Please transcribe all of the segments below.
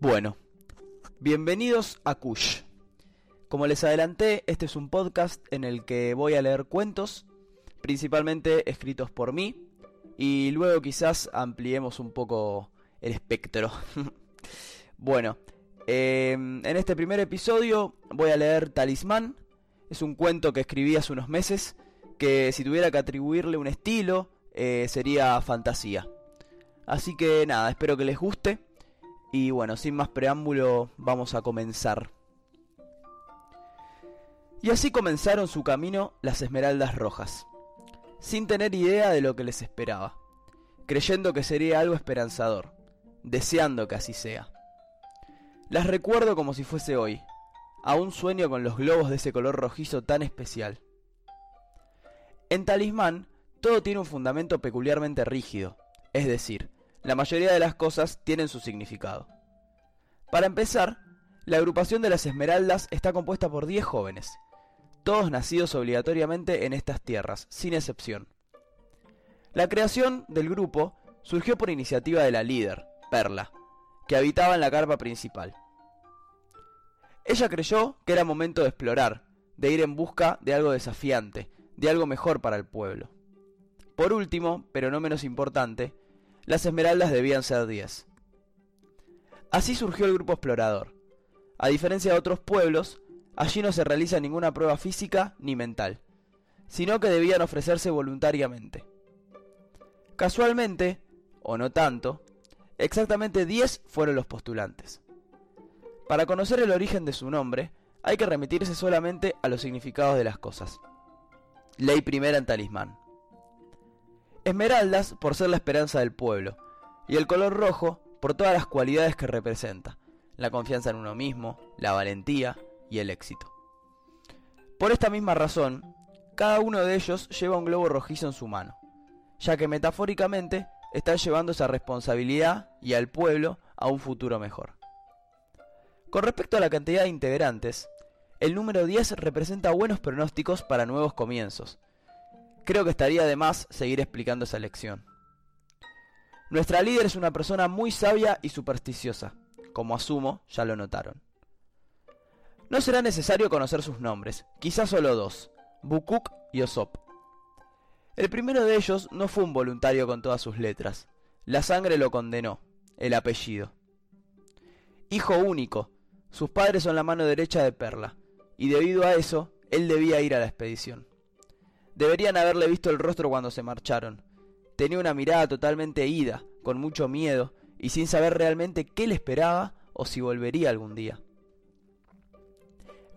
Bueno, bienvenidos a Kush. Como les adelanté, este es un podcast en el que voy a leer cuentos, principalmente escritos por mí, y luego quizás ampliemos un poco el espectro. bueno, em, en este primer episodio voy a leer Talismán. Es un cuento que escribí hace unos meses, que si tuviera que atribuirle un estilo, eh, sería fantasía. Así que nada, espero que les guste. Y bueno, sin más preámbulo, vamos a comenzar. Y así comenzaron su camino las Esmeraldas Rojas, sin tener idea de lo que les esperaba, creyendo que sería algo esperanzador, deseando que así sea. Las recuerdo como si fuese hoy, aún sueño con los globos de ese color rojizo tan especial. En Talismán, todo tiene un fundamento peculiarmente rígido, es decir, la mayoría de las cosas tienen su significado. Para empezar, la agrupación de las Esmeraldas está compuesta por 10 jóvenes, todos nacidos obligatoriamente en estas tierras, sin excepción. La creación del grupo surgió por iniciativa de la líder, Perla, que habitaba en la carpa principal. Ella creyó que era momento de explorar, de ir en busca de algo desafiante, de algo mejor para el pueblo. Por último, pero no menos importante, las esmeraldas debían ser 10. Así surgió el grupo explorador. A diferencia de otros pueblos, allí no se realiza ninguna prueba física ni mental, sino que debían ofrecerse voluntariamente. Casualmente, o no tanto, exactamente 10 fueron los postulantes. Para conocer el origen de su nombre, hay que remitirse solamente a los significados de las cosas. Ley primera en talismán. Esmeraldas por ser la esperanza del pueblo, y el color rojo por todas las cualidades que representa, la confianza en uno mismo, la valentía y el éxito. Por esta misma razón, cada uno de ellos lleva un globo rojizo en su mano, ya que metafóricamente están llevando esa responsabilidad y al pueblo a un futuro mejor. Con respecto a la cantidad de integrantes, el número 10 representa buenos pronósticos para nuevos comienzos, Creo que estaría de más seguir explicando esa lección. Nuestra líder es una persona muy sabia y supersticiosa, como asumo ya lo notaron. No será necesario conocer sus nombres, quizás solo dos, Bukuk y Osop. El primero de ellos no fue un voluntario con todas sus letras, la sangre lo condenó, el apellido. Hijo único, sus padres son la mano derecha de Perla, y debido a eso, él debía ir a la expedición. Deberían haberle visto el rostro cuando se marcharon. Tenía una mirada totalmente ida, con mucho miedo, y sin saber realmente qué le esperaba o si volvería algún día.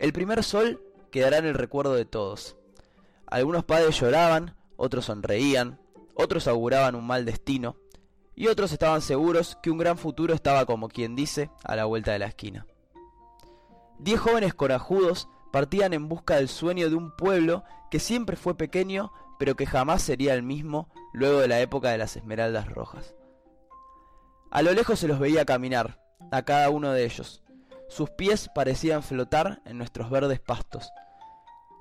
El primer sol quedará en el recuerdo de todos. Algunos padres lloraban, otros sonreían, otros auguraban un mal destino, y otros estaban seguros que un gran futuro estaba como quien dice a la vuelta de la esquina. Diez jóvenes corajudos partían en busca del sueño de un pueblo que siempre fue pequeño, pero que jamás sería el mismo luego de la época de las Esmeraldas Rojas. A lo lejos se los veía caminar, a cada uno de ellos. Sus pies parecían flotar en nuestros verdes pastos.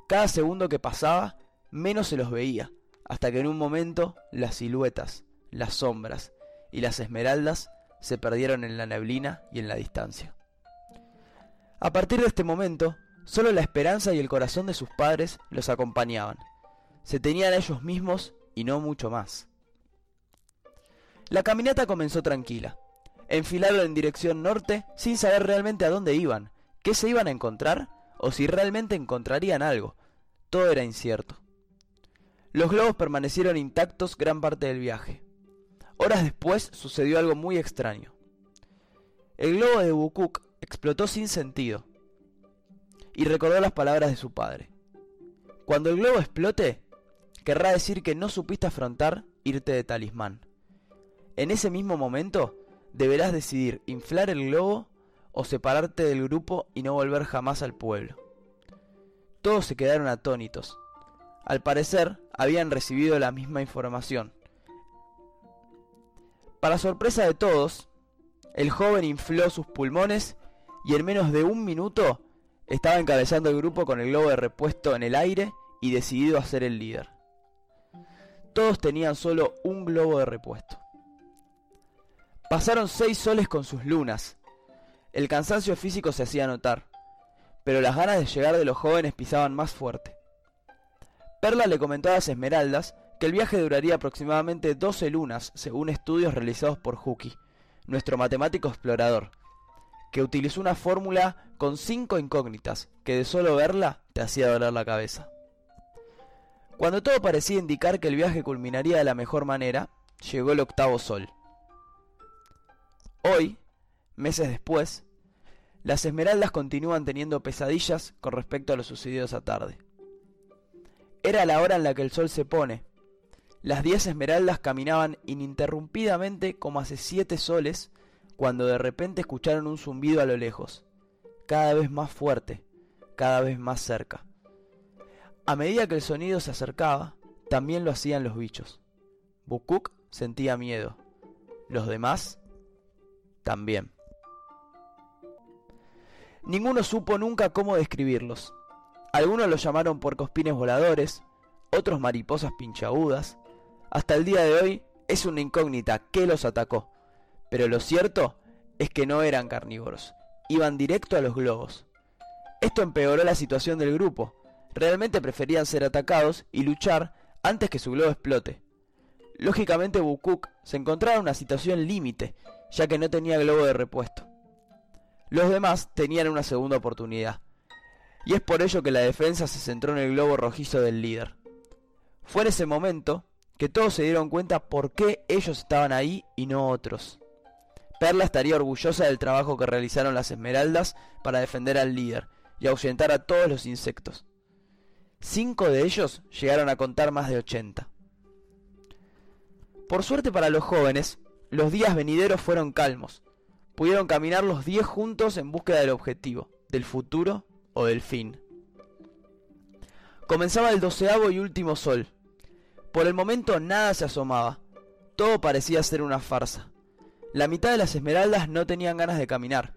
Cada segundo que pasaba, menos se los veía, hasta que en un momento las siluetas, las sombras y las esmeraldas se perdieron en la neblina y en la distancia. A partir de este momento, Solo la esperanza y el corazón de sus padres los acompañaban. Se tenían a ellos mismos y no mucho más. La caminata comenzó tranquila. Enfilaron en dirección norte sin saber realmente a dónde iban, qué se iban a encontrar o si realmente encontrarían algo. Todo era incierto. Los globos permanecieron intactos gran parte del viaje. Horas después sucedió algo muy extraño. El globo de Bukuk explotó sin sentido y recordó las palabras de su padre. Cuando el globo explote, querrá decir que no supiste afrontar irte de talismán. En ese mismo momento, deberás decidir inflar el globo o separarte del grupo y no volver jamás al pueblo. Todos se quedaron atónitos. Al parecer, habían recibido la misma información. Para sorpresa de todos, el joven infló sus pulmones y en menos de un minuto estaba encabezando el grupo con el globo de repuesto en el aire y decidido a ser el líder. Todos tenían solo un globo de repuesto. Pasaron seis soles con sus lunas. El cansancio físico se hacía notar, pero las ganas de llegar de los jóvenes pisaban más fuerte. Perla le comentó a las Esmeraldas que el viaje duraría aproximadamente 12 lunas, según estudios realizados por Huki, nuestro matemático explorador, que utilizó una fórmula con cinco incógnitas que de solo verla te hacía doler la cabeza. Cuando todo parecía indicar que el viaje culminaría de la mejor manera, llegó el octavo sol. Hoy, meses después, las Esmeraldas continúan teniendo pesadillas con respecto a lo sucedido esa tarde. Era la hora en la que el sol se pone. Las diez Esmeraldas caminaban ininterrumpidamente como hace siete soles cuando de repente escucharon un zumbido a lo lejos, cada vez más fuerte, cada vez más cerca. A medida que el sonido se acercaba, también lo hacían los bichos. Bukuk sentía miedo. Los demás también. Ninguno supo nunca cómo describirlos. Algunos los llamaron puercospines voladores, otros mariposas pinchagudas. Hasta el día de hoy es una incógnita qué los atacó. Pero lo cierto es que no eran carnívoros, iban directo a los globos. Esto empeoró la situación del grupo. Realmente preferían ser atacados y luchar antes que su globo explote. Lógicamente Bukuk se encontraba en una situación límite, ya que no tenía globo de repuesto. Los demás tenían una segunda oportunidad, y es por ello que la defensa se centró en el globo rojizo del líder. Fue en ese momento que todos se dieron cuenta por qué ellos estaban ahí y no otros. Perla estaría orgullosa del trabajo que realizaron las esmeraldas para defender al líder y ahuyentar a todos los insectos. Cinco de ellos llegaron a contar más de 80. Por suerte para los jóvenes, los días venideros fueron calmos. Pudieron caminar los diez juntos en búsqueda del objetivo, del futuro o del fin. Comenzaba el doceavo y último sol. Por el momento nada se asomaba. Todo parecía ser una farsa. La mitad de las esmeraldas no tenían ganas de caminar.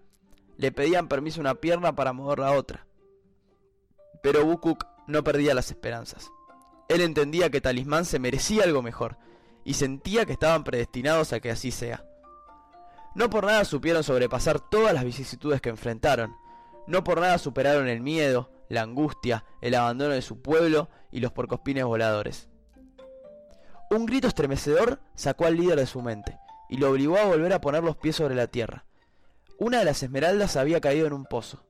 Le pedían permiso una pierna para mover la otra. Pero Bukuk no perdía las esperanzas. Él entendía que Talismán se merecía algo mejor, y sentía que estaban predestinados a que así sea. No por nada supieron sobrepasar todas las vicisitudes que enfrentaron. No por nada superaron el miedo, la angustia, el abandono de su pueblo y los porcospines voladores. Un grito estremecedor sacó al líder de su mente y lo obligó a volver a poner los pies sobre la tierra. Una de las esmeraldas había caído en un pozo.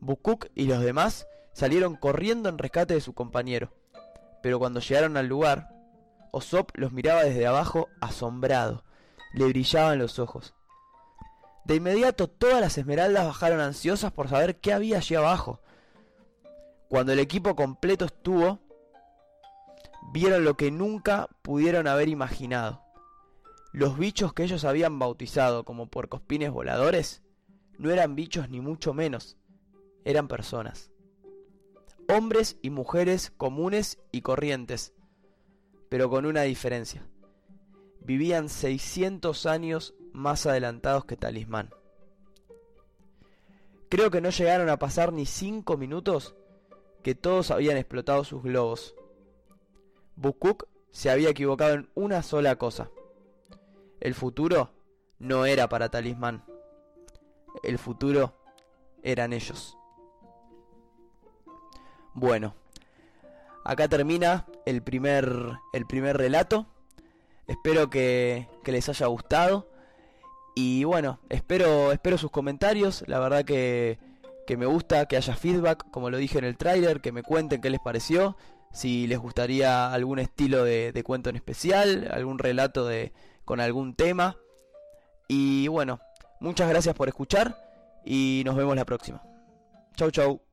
Bukuk y los demás salieron corriendo en rescate de su compañero. Pero cuando llegaron al lugar, Osop los miraba desde abajo asombrado. Le brillaban los ojos. De inmediato todas las esmeraldas bajaron ansiosas por saber qué había allí abajo. Cuando el equipo completo estuvo, vieron lo que nunca pudieron haber imaginado. Los bichos que ellos habían bautizado como puercospines voladores no eran bichos ni mucho menos, eran personas. Hombres y mujeres comunes y corrientes, pero con una diferencia. Vivían 600 años más adelantados que Talismán. Creo que no llegaron a pasar ni cinco minutos que todos habían explotado sus globos. Bukuk se había equivocado en una sola cosa. El futuro no era para Talismán. El futuro eran ellos. Bueno, acá termina el primer, el primer relato. Espero que, que les haya gustado. Y bueno, espero, espero sus comentarios. La verdad que, que me gusta que haya feedback, como lo dije en el trailer, que me cuenten qué les pareció. Si les gustaría algún estilo de, de cuento en especial, algún relato de, con algún tema. Y bueno, muchas gracias por escuchar y nos vemos la próxima. Chau chau.